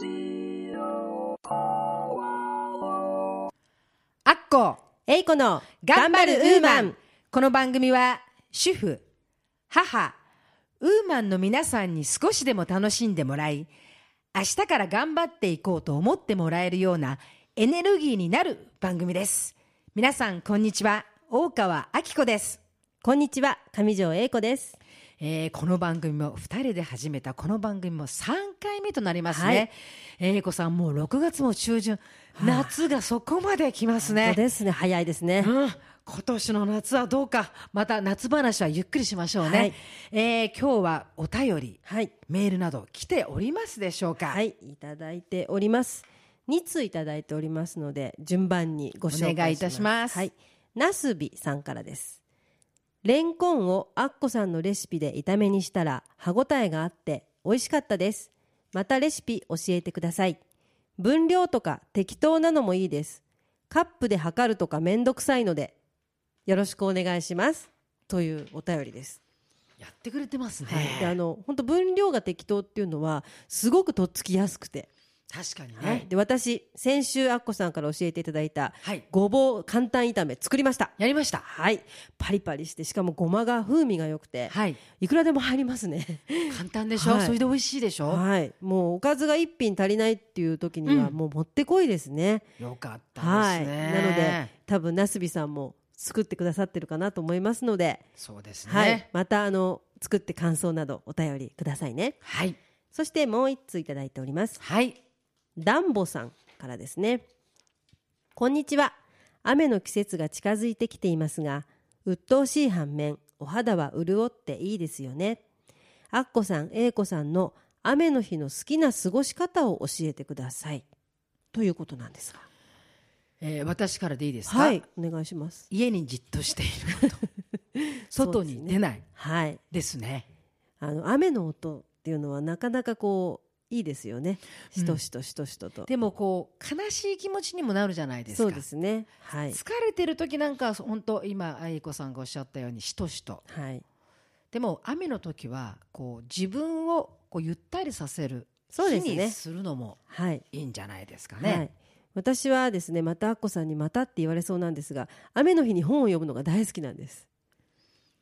アッコえいこの頑張るウーマン。この番組は主婦母ウーマンの皆さんに少しでも楽しんでもらい明日から頑張っていこうと思ってもらえるようなエネルギーになる番組です。皆さんこんにちは。大川明子です。こんにちは。上条英子です。えーこの番組も2人で始めたこの番組も3回目となりますはい。子さんもう6月も中旬、夏がそこまで来ますそうね。ですね。早いですね。うん。今年の夏はどうか。また夏話はゆっくりしましょうね、はい。えー今日はお便りはい。メールなど来ておりますでしょうか？はい。いただいております。2通いただいておりますので順番にご紹介します。お願いいたします。はい。なすびさんからですレンコンをアッコさんのレシピで炒めにしたら歯ごたえがあって美味しかったです。またレシピ教えてください。分量とか適当なのもいいです。カップで測るとかめんどくさいのでよろしくお願いします。というお便りです。やってくれてますね、はい、であの本当分量が適当っていうのはすごくとっつきやすくて、確かにはい。ね、で私先週アッコさんから教えていただいたはい。ごぼう簡単炒め作りました。やりました。はい。パリパリしてしかもごまが風味が良くて、はい。い、くらでも入りますね。簡単でしょ、はい。それで美味しいでしょ、はい。もうおかずが一品足りないっていう時にはうん。もうもってこいですね、よかったはいですね、なので多分なすびさんも作ってくださってるかなと思いますので、そうですね。はい、またあの作って感想などお便りくださいね。はい。そしてもう一通いただいております。はいダンボさんからですね。こんにちは。雨の季節が近づいてきていますが鬱陶しい反面お肌は潤っていいですよね。アッコさん、英子さんの雨の日の好きな過ごし方を教えてください。ということなんですが。えー私からでいいですか、はいお願いします。家にじっとしていること。外に出ない。はい。ですね。あの雨の音っていうのはなかなかこういいですよね。しとしとしとしとと、でもこう悲しい気持ちにもなるじゃないですか。そうですね。はい。疲れてる時なんか本当今愛子さんがおっしゃったようにしとしと。はい。でも雨の時はこう自分をこうゆったりさせるそうですね。するのもはい。いいんじゃないですかはねい、私はですねまたアッコさんにまたって言われそうなんですが雨の日に本を読むのが大好きなんです、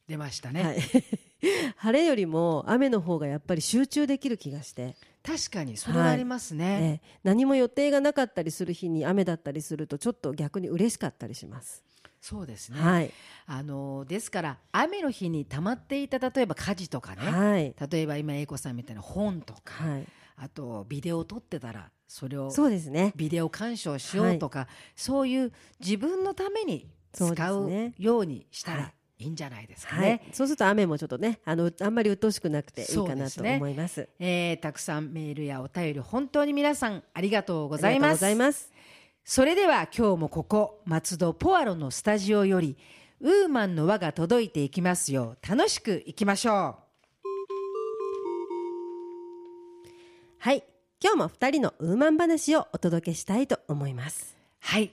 出ましたね、はい、晴れよりも雨の方がやっぱり集中できる気がして、確かにそれはありますね、ええ。何も予定がなかったりする日に雨だったりするとちょっと逆に嬉しかったりします、そうですね、はい。あのですから雨の日に溜まっていた例えば家事とかね、はい。例えば今英子さんみたいな本とか、はい。あとビデオを撮ってたらそれをそうですね。ビデオ鑑賞しようとか、そういう自分のために使そうようにしたはい。らいいんじゃないですかはね。い、そうすると雨もちょっとねあのあんまり鬱陶しくなくていいかなと思います。えーたくさんメールやお便り本当に皆さんありがとうございます。ざいます。それでは今日もここ松戸ポアロのスタジオよりウーマンの輪が届いていきますよ。う楽しくいきましょはい。今日も二人のウーマン話をお届けしたいと思います。う。はい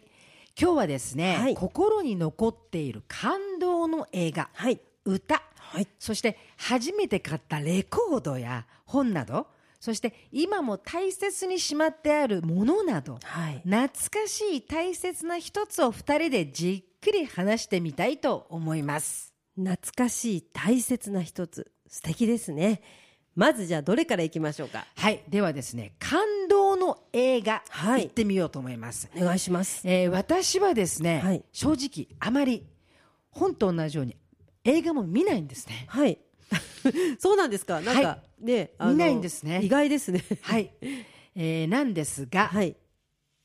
今日はですね、はい。心に残っている感動の映画はい。歌。はい。そして初めて買ったレコードや本など。そして今も大切にしまってあるものなど。はい。懐かしい大切な一つを二人でじっくり話してみたいと思います。懐かしい大切な一つ。素敵ですね。まずじゃあどれからいきましょうか？はい。ではですね感動の映画、はい。行ってみようと思います、お願いします。えー私はですね、はい。正直あまり本と同じように映画も見ないんですね。はい。そうなんですか？なんか、はねあの見ないんですね。意外ですね。はい、えーなんですが、はい。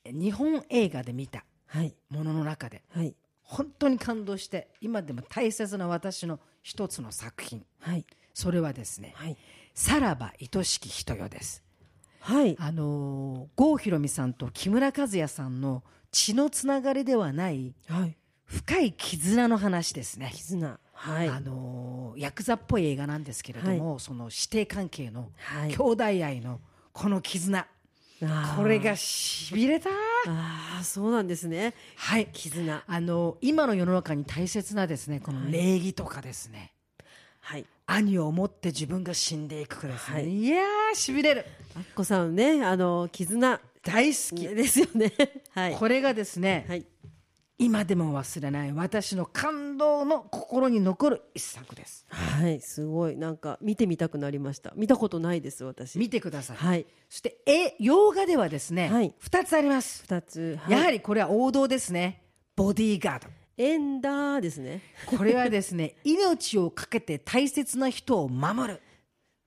日本映画で見たはい。ものの中ではい。本当に感動して今でも大切な私の一つの作品。はい。それはですねはい「さらば愛しき人よ」ですはい。あのー郷ひろみさんと木村和也さんの血のつながりではないはい。深い絆の話ですね、絆。はい。あのーヤクザっぽい映画なんですけれども、その師弟関係のはい。兄弟愛のこの絆、あー。これがしびれたああそうなんですね。はい。絆。あの今の世の中に大切なですねこの礼儀とかですね、はい兄を思って自分が死んでいくかですね、はい。い、やーしびれる。アッコさんねあの絆。大好き、ですよね。はい。これがですね、はい。今でも忘れない私の感動の心に残る一作です。はいすごい。なんか見てみたくなりました。見たことないです私。見てください、はい。そしてえ洋画ではですね、はい。2つあります、二つ、やはりりこれは王道ですね。ボディーガードエンダーですね。これはですね 命を懸けて大切な人を守る、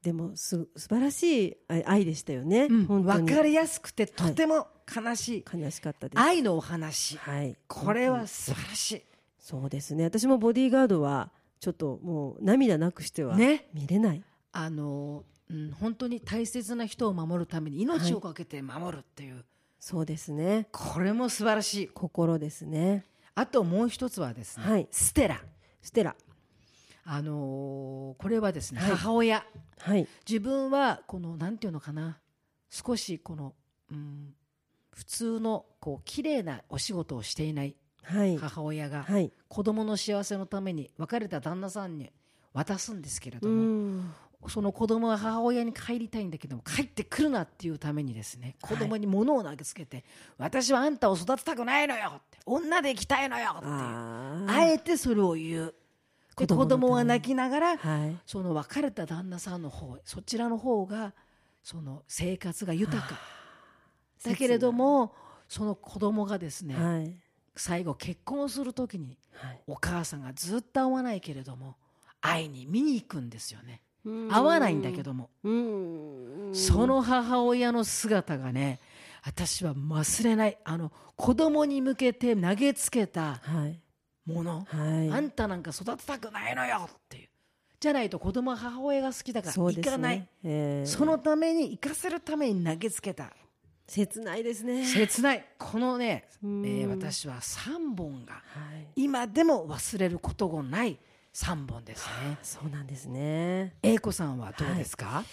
でもす素晴らしい愛愛でしたよね、うん分かりやすくてとても悲しい、悲しかったです。愛のお話、はい。これは素晴らしい。そうですね。私もボディーガードはちょっともう涙なくしてはね。見れない、あの、うん、本当に大切な人を守るために命を懸けて守るっていう、そうですね。これも素晴らしい。心ですねあともう一つはですね、はい。ステラ。ステラ。あのーこれはですね、はい。母親。はい。自分はこのなんていうのかな。少しこの、うん、普通のこう綺麗なお仕事をしていないはい。母親がはい。子供の幸せのために別れた旦那さんに渡すんですけれうども、んその子供は母親に帰りたいんだけども帰ってくるなっていうためにですね子供に物を投げつけて、私はあんたを育てたくないのよって女で生きたいのよってああえてそれを言う。で子子供のために。供は泣きながら、あはい。その別れた旦那さんの方そちらの方がその生活が豊か。だけれどもその子供がですね、はい。最後結婚する時にはい。お母さんがずっと会わないけれども会いに見に行くんですよねうん会わないんだけども。うん。その母親の姿がね私は忘れない。あの子供に向けて投げつけたはい。もの、はい。あんたなんか育てたくないのよっていう。じゃないと子供は母親が好きだから行かない。ええ。そのために行かせるために投げつけた。切ないですね。切ない。このね、えうん。ー私は3本がはい。今でも忘れることがない3本ですね。そうなんですね。英子さんはどうですか、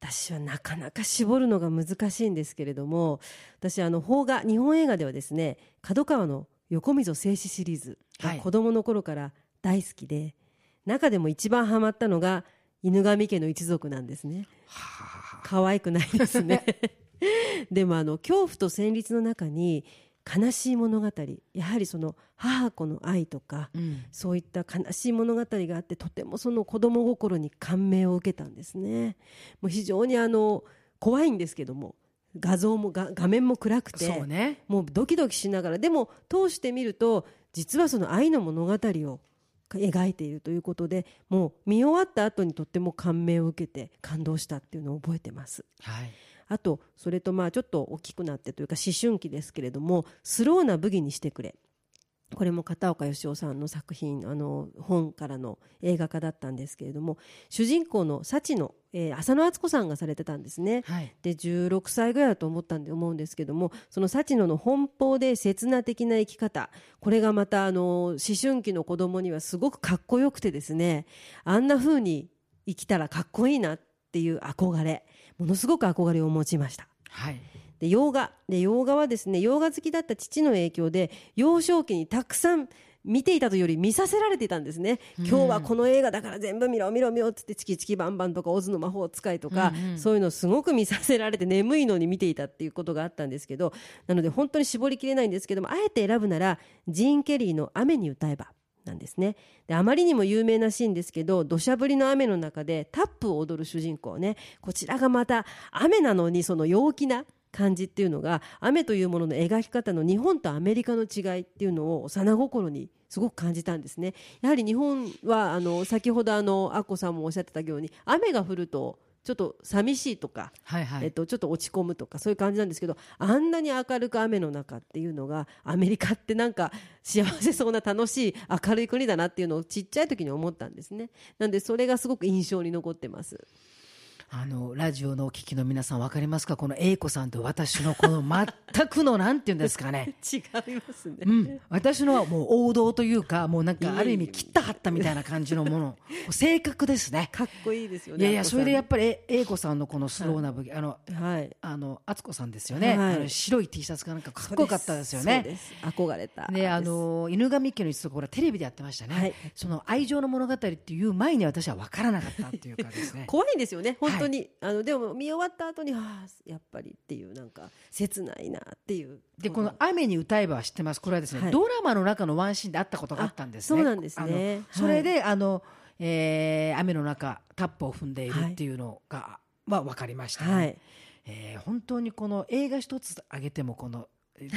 私はなかなか絞るのが難しいんですけれども私あの邦画日本映画ではですね角川の横溝静止シリーズがはい。子供の頃から大好きで、中でも一番ハマったのが犬神家の一族なんですね。はあ。可愛くないですね。でもあの恐怖と戦慄の中に悲しい物語やはりその母子の愛とかうんそういった悲しい物語があってとてもその子供心に感銘を受けたんですね。もう非常にあの怖いんですけども画像もが画面も暗くてそうねもうドキドキしながらでも通してみると実はその愛の物語を描いているということでもう見終わった後にとっても感銘を受けて感動したっていうのを覚えてます。はいあとそれとまあちょっと大きくなってというか思春期ですけれどもスローなブギにしてくれこれも片岡義雄さんの作品あの本からの映画化だったんですけれども主人公の幸の、えー浅野敦子さんがされてたんですね。はいで16歳ぐらいだと思ったんで思うんですけどもその幸野の奔放で刹那的な生き方これがまたあの思春期の子供にはすごくかっこよくてですねあんな風に生きたらかっこいいなっていう憧れものすごく憧れを持ちました。はい。で洋画で洋画はですね洋画好きだった父の影響で幼少期にたくさん見ていたというより見させられていたんですね、今日はこの映画だから全部見ろ見ろ見ろっつってチキチキバンバンとかオズの魔法使いとか、うんうん。そういうのをすごく見させられて眠いのに見ていたっていうことがあったんですけどなので本当に絞りきれないんですけどもあえて選ぶならジーン・ケリーの「雨に歌えば」なんですね。であまりにも有名なシーンですけど土砂降りの雨の中でタップを踊る主人公ね。こちらがまた雨なのにその陽気な感じっていうのが雨というものの描き方の日本とアメリカの違いっていうのを幼心にすごく感じたんですね。やはり日本はあの先ほどあのアッコさんもおっしゃってたように雨が降るとちょっと寂しいとかはいはい。えっと、ちょっと落ち込むとかそういう感じなんですけどあんなに明るく雨の中っていうのがアメリカってなんか幸せそうな楽しい明るい国だなっていうのをちっちゃい時に思ったんですね。なんでそれがすごく印象に残ってますあのラジオのお聞きの皆さん分かりますか？この英子さんと私のこの全くのなんていうんですかね。違いますね、うん、私のはもう王道というかもうなんかある意味切ったはったみたいな感じのもの。性格ですね。かっこいいですよねいやいやそれでやっぱぱりえ英子さんのこのスローな武器、あのりはい。あの敦子さんですよね、はい。あの白い T シャツがなんかかっこよかったですよね。そうです憧れた。であの犬神家の一族これテレビでやってましたね、はい。その愛情の物語っていう前に私は分からなかったっていうかですね。怖いんですよね本当に、あのでも見終わった後にああやっぱりっていうなんか切ないなっていう。でこの「雨に歌えば」は知ってます。これはですね、はい。ドラマの中のワンシーンであったことがあったんですね。あそうなんですね。それで、あのえー雨の中タップを踏んでいるっていうのが、は分かりましたね、はい。えー本当にこの映画一つ挙げてもこの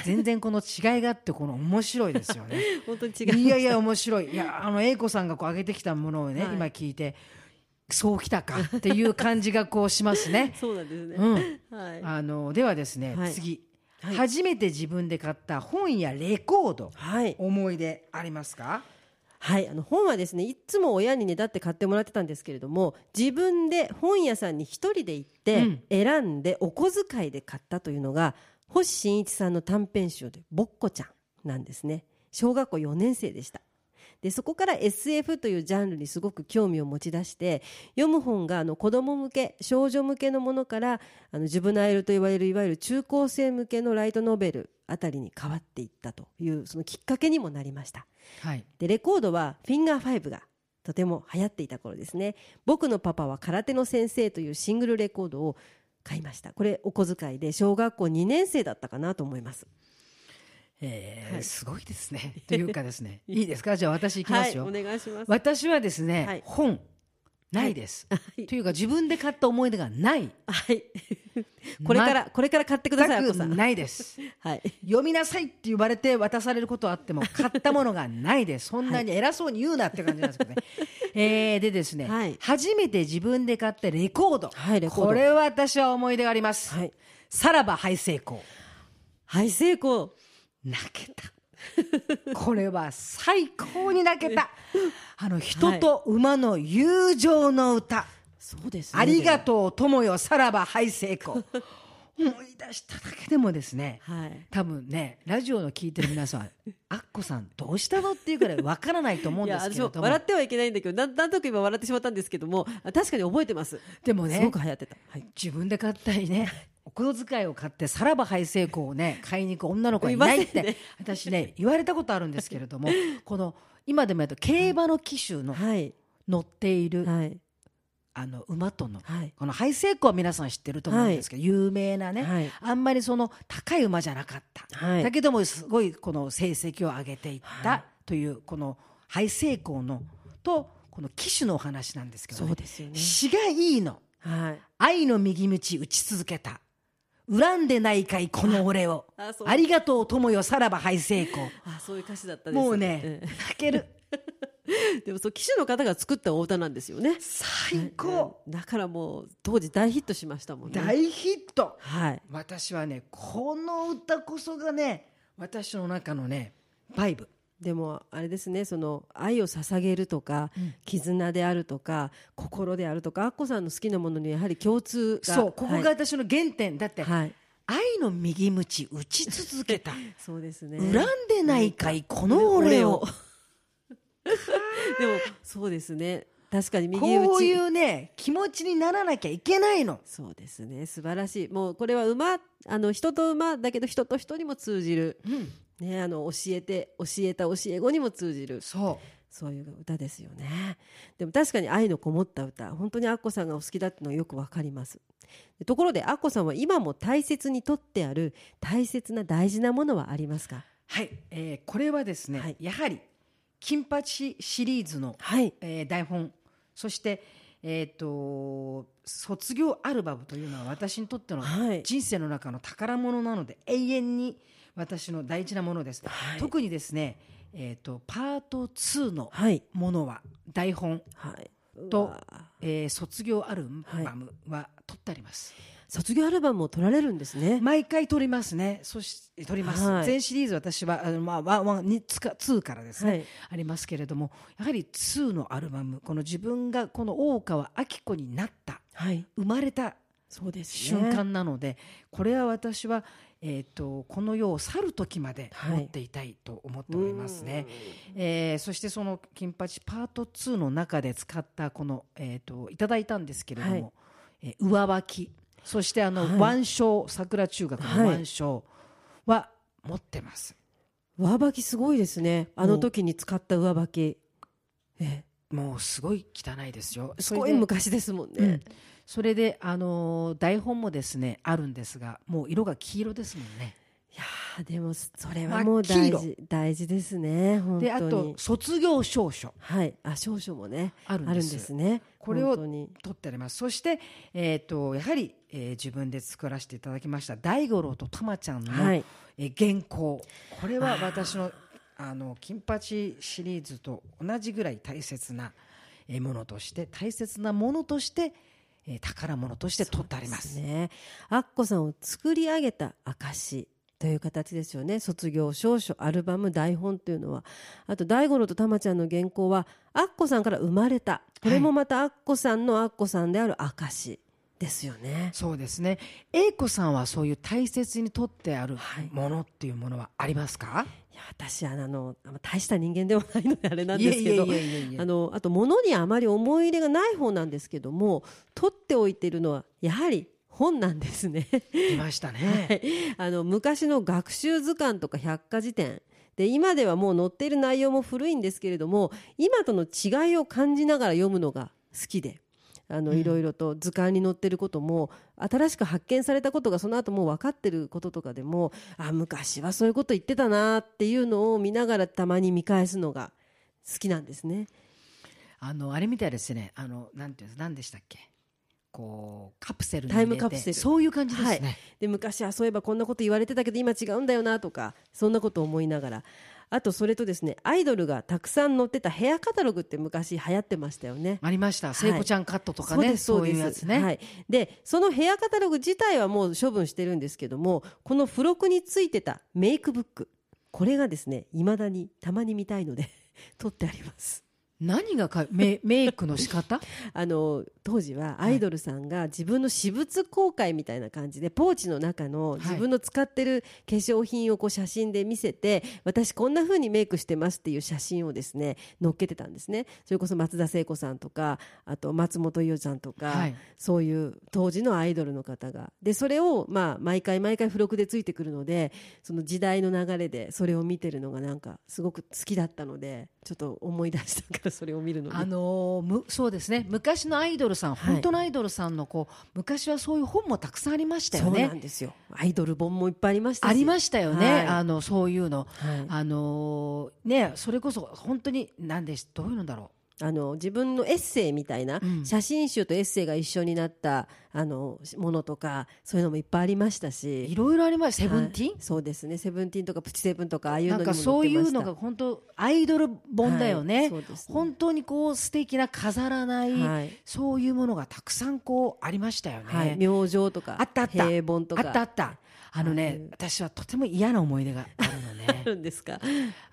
全然この違いがあってこの面白いですよね。本当に違ういやいや面白い。いやあの英子さんがこう上げてきたものをね、はい。今聞いてそうきたかっていう感じがこうしますね。そうなんですね、うん、はい。あのではですね、はい。次、はい。初めて自分で買った本やレコードはい。思い出ありますか？はい、あの本はですねいつも親にねだって買ってもらってたんですけれども自分で本屋さんに一人で行って、うん。選んでお小遣いで買ったというのが星新一さんの短編集で「ぼっこちゃん」なんですね。小学校4年生でしたでそこから SF というジャンルにすごく興味を持ち出して読む本があの子供向け少女向けのものからあのジュブナイルと言われるいわゆる中高生向けのライトノベルあたりに変わっていったというそのきっかけにもなりました。はい。でレコードはフィンガー5がとても流行っていた頃ですね。僕のパパは空手の先生というシングルレコードを買いました。これお小遣いで小学校2年生だったかなと思いますえーはい。すごいですね。というかですね。いいですか？じゃあ私いきますよ、はいお願いします。私はですね、はい。本ないです、はい。というか自分で買った思い出がない。はい。これから、これから買ってくださいさないです。はい。読みなさいって言われて渡されることはあっても買ったものがないです。そんなに偉そうに言うなって感じなんですけどね、えーでですね、はい。初めて自分で買ったレコード,、はいレコード。これは私は思い出があります、はい。さらばハイ成功。はい成功泣けた。これは最高に泣けた。あの人と馬の友情の歌、そうですね。ありがとう友よさらばハイ成功思い出しただけでもですねはい。多分ねラジオの聞いてる皆さん アッコさんどうしたのっていうぐらいわからないと思うんですけれども。笑ってはいけないんだけどなんなんとなく今笑ってしまったんですけどもあ確かに覚えてます。でもねすごく流行ってた、はい、自分で買ったりねお小遣いを買ってさらばハイ成功をね 買いに行く女の子はいないって、私ね言われたことあるんですけれども この今でもやると競馬の騎手のはい。乗っている、はい。あの馬とのはい。このハイ成功は皆さん知ってると思うんですけど、有名なね、はい。あんまりその高い馬じゃなかった、はい。だけどもすごいこの成績を上げていった、はい。というこのハイ成功のとこの騎手のお話なんですけど、そうですよね。詩がいいの。はい。愛の右道打ち続けた恨んでないかいこの俺を。ありがとう友よさらばハイ成功あそういう歌詞だったですもうね、え泣ける。え でもそう騎手の方が作ったお歌なんですよね。最高、だからもう当時大ヒットしましたもんね。大ヒット。はい。私はねこの歌こそがね私の中のねバイブでもあれですねその愛を捧げるとか、絆であるとか心であるとかアッコさんの好きなものにやはり共通がそうここがはい。私の原点、だって、はい。愛の右道打ち続けた。そうですね。恨んでないかいこの俺を。でもそうですね。確かに右打ち。こういうね気持ちにならなきゃいけないの。そうですね。素晴らしい。もうこれは馬あの人と馬だけど人と人にも通じる、うんね、あの教えて教えた教え子にも通じる。そう。そういう歌ですよね。でも確かに愛のこもった歌。本当にアッコさんがお好きだってのはよくわかります。でところでアッコさんは今も大切にとってある大切な大事なものはありますか？はい、えーこれはですね、はい。やはり金八シリーズの、はい。えー台本。そしてえー、と卒業アルバムというのは私にとってのはい。人生の中の宝物なので永遠に私の大事なものです、はい。特にですね、えー、とパート2のはい。ものは台本はい。とうわ、えー卒業アルバムは取ってあります、卒業アルバムを取られるんですね。毎回撮りますね。そして撮ります、はい。全シリーズ私はあの、まあ、ワンワンにつか2からですね、はい。ありますけれどもやはり2のアルバムこの自分がこの大川明子になったはい。生まれたそうです瞬間なので、これは私は、えー、とこの世を去る時まではい。持っていたいと思っておりますね。えーそしてその金八パート2の中で使ったこの、えー、といただいたんですけれども、はい。えー上履きそしてあの、はい。腕章桜中学の腕章は持ってます。上履きすごいですね。あの時に使った上履き。えもうすごい汚いですよ。すごい昔ですもんね、うんそれで、あのー台本もですねあるんですがもう色が黄色ですもんね。いやーでもそれはもう大事大事ですね本当に。であと卒業証書。はい。あ少々もねあるんです。あるんですね。これを取ってあります。そして、えー、とやはり、えー自分で作らせていただきました大五郎とたまちゃんの、はい。えー原稿。これは私のあの金八シリーズと同じぐらい大切なえーものとして大切なものとして、えー宝物として取ってあります。ね。アッコさんを作り上げた証という形ですよね。卒業証書アルバム台本というのは。あと大五郎とたまちゃんの原稿はアッコさんから生まれた。これもまたアッコさんのアッコさんである証ですよねそうですね。英子さんはそういう大切に取ってあるはいものっていうものはありますか？いや私はあの大した人間ではないのであれなんですけどあのあと物にあまり思い入れがない方なんですけども取っておいているのはやはり本なんですね。いましたね。あの昔の学習図鑑とか百科事典で今ではもう載っている内容も古いんですけれども今との違いを感じながら読むのが好きで。あのうんいろいろと図鑑に載ってることも新しく発見されたことがその後もう分かってることとかでもあ昔はそういうこと言ってたなっていうのを見ながらたまに見返すのが好きなんですね。あのあれみたいですね。あのなんていうんです何でしたっけ？こうカプセルにタイムカプセルそういう感じですね。はいで昔はそういえばこんなこと言われてたけど今違うんだよなとかそんなことを思いながらあとそれとですねアイドルがたくさん載ってたヘアカタログって昔流行ってましたよね。ありました。い聖子ちゃんカットとかね、そうですそういうやつね。はい、でそのヘアカタログ自体はもう処分してるんですけどもこの付録についてたメイクブックこれがですねいまだにたまに見たいので 撮ってあります。何がかメ メイクの仕方？あの当時はアイドルさんが自分の私物公開みたいな感じでポーチの中の自分の使ってる化粧品をこう写真で見せて私こんな風にメイクしてますっていう写真をですね載っけてたんですね。それこそ松田聖子さんとかあと松本伊代さんとか、はい。そういう当時のアイドルの方が。でそれをまあ毎回毎回付録でついてくるのでその時代の流れでそれを見てるのがなんかすごく好きだったのでちょっと思い出したから それを見るのであのーむそうですね。昔のアイドルさん、はい本当のアイドルさんのこう昔はそういう本もたくさんありましたよそうなね。んですよアイドル本もいっぱいありましたしありましたよね。はいあのそういうの。はいあのーねそれこそ本当に何でしどういうのだろあの自分のエッセイみたいな、うん。写真集とエッセイが一緒になったあのものとかそういうのもいっぱいありましたう。し。いろいろありました。セブンティーン、はいそうですね。セブンティーンとかプチセブンとかああいうのそういうのが本当アイドル本だよね。はい。ね。本当にこう素敵な飾らない、はい。そういうものがたくさんこうありましたよね。はい、明星とかあったあった。平凡とか。あったあった。あのね、はい。私はとても嫌な思い出があるのあね。るんですか？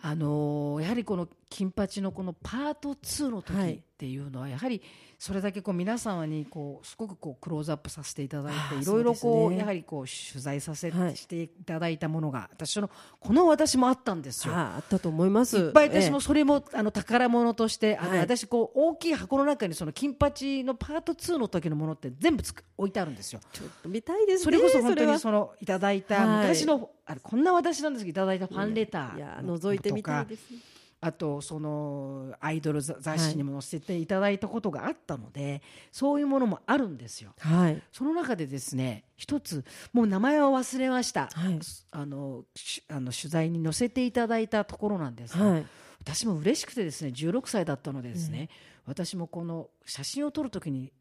あのーやはりこの金八のこのパート2の時はいっていうのはやはりそれだけこう皆様にこうすごくこうクローズアップさせていただいていろいろこうやはりこう取材させていただいたものが私のこの私もあったんですよ。ああったと思いますいっぱい私もえそれもあの宝物としてあのはい。私こう大きい箱の中にその金八のパート2の時のものって全部つく置いてあるんですよ。えちょっと見たいですねそれこそ本当にそのいただいたはい。昔のあれこんな私なんですけどいただいたファンレター覗いてみたいです。ねあとそのアイドル雑誌にも載せていただいたことがあったので、そういうものもあるんですよ。はい。その中でですね一つもう名前は忘れました、はい。あのしあの取材に載せていただいたところなんですが、はい。私も嬉しくてですね16歳だったのでですね、私もこの写真を撮るときに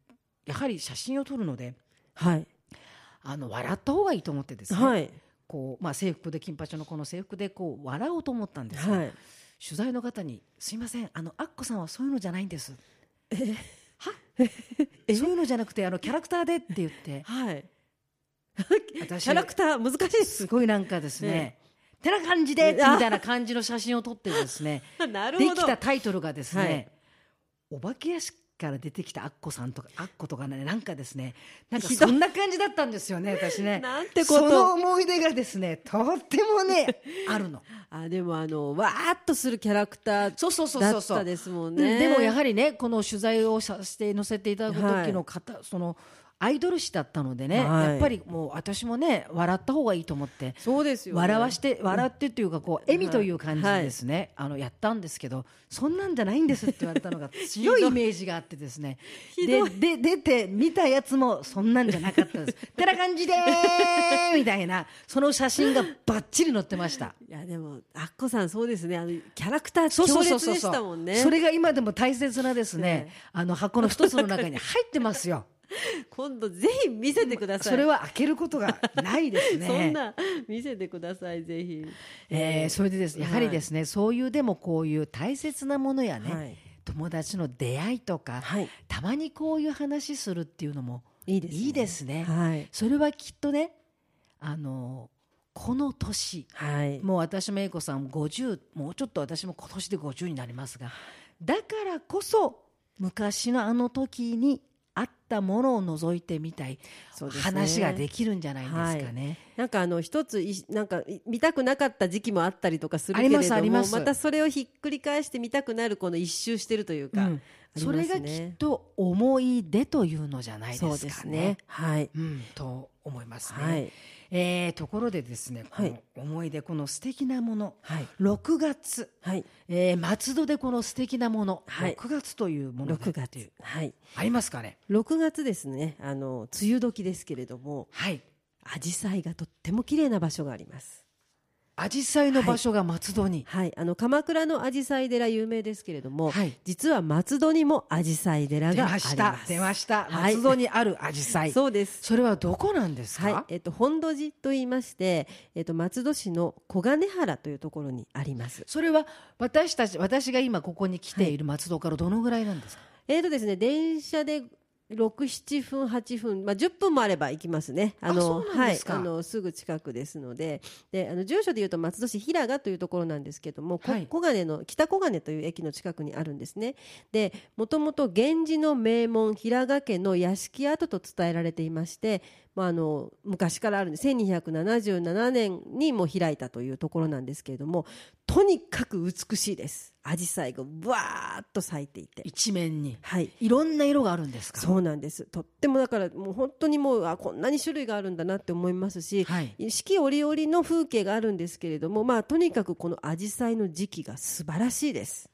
やはり写真を撮るのではい。あの笑った方がいいと思ってですね、はい。こうまあ、制服で金八のこの制服でこう笑おうと思ったんですが、はい取材の方に「すいませんあのアッコさんはそういうのじゃないんです」は？そういうのじゃなくてあのキャラクターでって言って。はい。私キャラクター難しいです。すごいなんかですね、てな感じでみたいな感じの写真を撮ってですね できたタイトルがですね、はい。お化け屋敷から出てきたアッコさんとかアッコとかねなんかですねなんかそんな感じだったんですよね私ね。なんてこと。その思い出がですねとってもね あるの。あでもあのわーっとするキャラクターそうそうそうだったですもんうんねでもやはりねこの取材をさせて載せていただく時の方、そのアイドル誌だったのでね、はい。やっぱりもう私もね笑った方がいいと思ってそうですよ、ね、笑わして笑ってっていうかこう笑みという感じでですね、あのやったんですけどそんなんじゃないんですって言われたのが 強いイメージがあってですね。でで出て見たやつもそんなんじゃなかったです。てな感じでーみたいなその写真がバッチリ載ってました。いやでもアッコさんそうですね。あのキャラクター強そうそうそう烈でしたもんねそれが今でも大切なですね、あの箱の一つの中に入ってますよ 今度ぜひ見せてください。それは開けることがないですね。そんな見せてくださいぜひ。えーそれでですやはりですね、そういうでもこういう大切なものやね、はい。友達の出会いとか、はい。たまにこういう話するっていうのもいいですね。いいですね。はい。それはきっとねあのこの年はい。もう私も英子さんも50もうちょっと私も今年で50になりますがだからこそ昔のあの時にあったものを覗いてみたい、ね。話ができるんじゃないですかね。なんかあの一ついなんかい見たくなかった時期もあったりとかするけれどもまたそれをひっくり返して見たくなるこの一周してるというか、うん。それがきっねと思い出というのじゃないですかね。ね。はい。うん、と思いますね。はいえーところでですね、こはい。の思い出この素敵なもの、はい。6月、はい。えー松戸でこの素敵なもの、はい。6月というもの6がっていう月。はい。ありますかね？6月ですね。あの梅雨時ですけれどもはい。紫陽花がとっても綺麗な場所があります紫陽花の場所が松戸に。はい、あの鎌倉の紫陽花寺有名ですけれども、はい実は松戸にも紫陽花寺出がありまました。す。出ました。はい松戸にある紫陽花。そうです。それはどこなんですか？はい、えっと本土寺と言いまして、えっと松戸市の小金原というところにあります。それは私たち私が今ここに来ている松戸からどのぐらいなんですか？えっとですね、電車で六七分八分、まあ十分もあれば行きますね。あそうなんですかはい、あのすぐ近くですので、であの住所でいうと松戸市平賀というところなんですけども、こはい小金の北小金という駅の近くにあるんですね。で、もともと源氏の名門平賀家の屋敷跡と伝えられていまして、まああの昔からあるんで、1277年にも開いたというところなんですけれども、とにかく美しいです。紫陽花がぶわーっと咲いていて、一面にはい。いろんな色があるんですか？そうなんですとってもだからもう本当にもうあこんなに種類があるんだなって思いますし、はい四季折々の風景があるんですけれども、まあ、とにかくこの紫陽花の時期が素晴らしいです。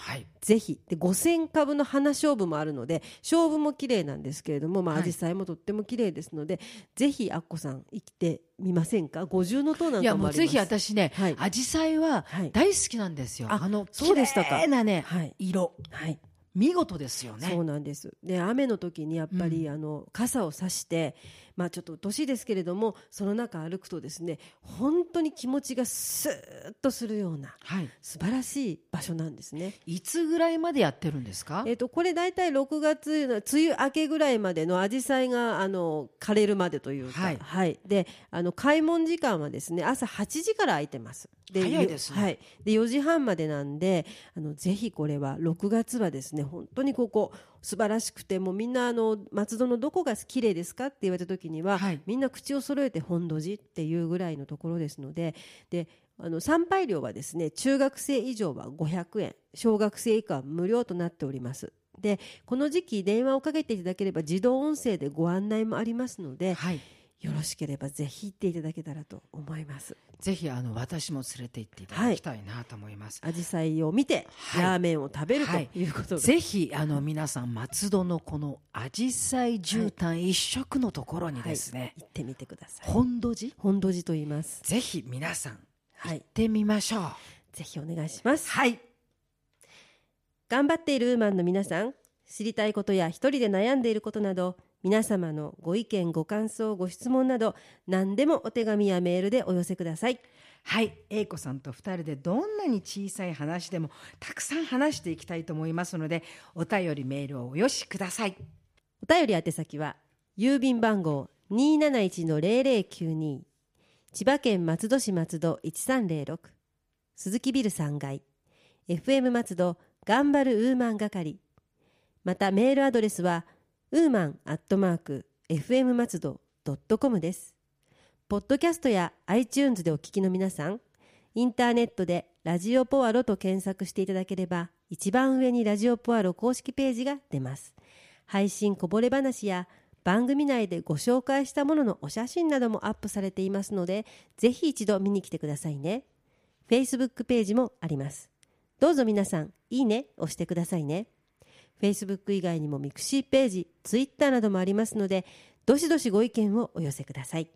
はい。ぜひ。で5000株の花菖蒲もあるので菖蒲も綺麗なんですけれども、まあ、はい。紫陽花もとっても綺麗ですので、ぜひアッコさん生きてみませんか？五重塔なんいやかもあります。もうぜひ私ね、はい。紫陽花ははい。大好きなんですよ。ああのそうでしたか？綺麗なね、はい。色。はい。見事ですよね。そうなんです。で雨の時にやっぱり、あの傘をさして、まあ、ちょっと年ですけれどもその中歩くとですね本当に気持ちがスーッとするようなはい。素晴らしい場所なんですね。いつぐらいまでやってるんですか？えっとこれ大体6月の梅雨明けぐらいまでの紫陽花があの枯れるまでというか、はいであの開門時間はですね朝8時から開いてます。早いですね。はい、で4時半までなんであのぜひこれは6月はですね本当にここ素晴らしくてもうみんなあの松戸のどこが綺麗ですかって言われた時には、はい。みんな口を揃えて本土寺っていうぐらいのところですのでであの参拝料はですね中学生以上は500円小学生以下は無料となっております。でこの時期電話をかけていただければ自動音声でご案内もありますのではい。よろしければぜひ行っていただけたらと思います。ぜひあの私も連れて行っていただきたいなと思います。紫陽花を見て、はい。ラーメンを食べるとはい。いうことで、ぜひあの皆さん松戸のこの紫陽花絨毯一色のところにですね、行ってみてください。本土寺本土寺と言います。ぜひ皆さんはい行ってみましょう。ぜひお願いします。はい。頑張っているウーマンの皆さん知りたいことや一人で悩んでいることなど皆様のご意見ご感想ご質問など何でもお手紙やメールでお寄せください。はい、英子さんと二人でどんなに小さい話でもたくさん話していきたいと思いますので、お便りメールをおよしください。お便り宛先は郵便番号271-0092千葉県松戸市松戸1306鈴木ビル3階 FM 松戸頑張るウーマン係。またメールアドレスはウーマンアットマーク FM 松戸ドットコムです。ポッドキャストや iTunes でお聞きの皆さんインターネットでラジオポアロと検索していただければ一番上にラジオポアロ公式ページが出ます。配信こぼれ話や番組内でご紹介したもののお写真などもアップされていますのでぜひ一度見に来てくださいね。Facebook ページもあります。どうぞ皆さんいいね押してくださいね。Facebook 以外にもミクシーページ Twitter などもありますのでどしどしご意見をお寄せください。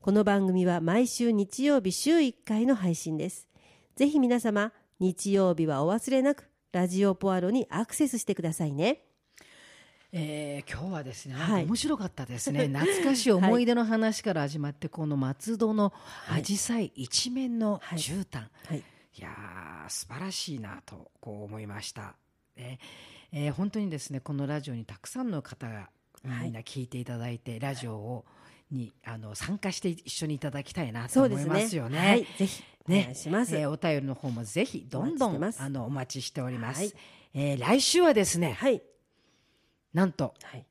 この番組は毎週日曜日週1回の配信です。ぜひ皆様日曜日はお忘れなくラジオポアロにアクセスしてくださいね。えー、今日はですね、はい。面白かったですね。懐かしい思い出の話から始まって、この松戸の紫陽花一面の絨毯、はい。いやー素晴らしいなとこう思いました、ね。えー本当にですねこのラジオにたくさんの方がはい。みんな聞いていただいて、ラジオをにあの参加して一緒にいただきたいなと思いますよね。はい。ぜひお願いします、えーお便りの方もぜひどんどんあのお待ちしております。はい。えー来週はですね、はい。なんとはい。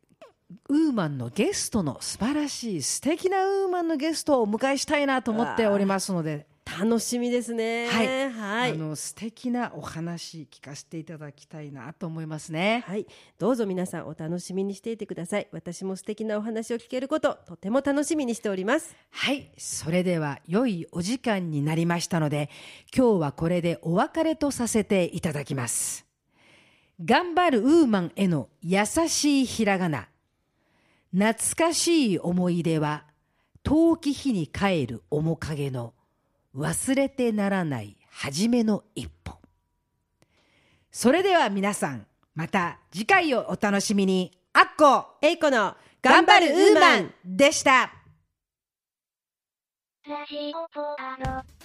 ウーマンのゲストの素晴らしい素敵なウーマンのゲストをお迎えしたいなと思っておりますので、楽しみですね。はい。はい。あの素敵なお話聞かせていただきたいなと思いますね。はい、どうぞ皆さんお楽しみにしていてください。私も素敵なお話を聞けることとても楽しみにしております。はい、それでは良いお時間になりましたので、今日はこれでお別れとさせていただきます。頑張るウーマンへの優しいひらがな。懐かしい思い出は、遠き日に帰る面影の忘れてならない初めの一歩。それでは皆さん、また次回をお楽しみに。アッコ、エイコの頑張るウーマンでした。ラジオポアロ。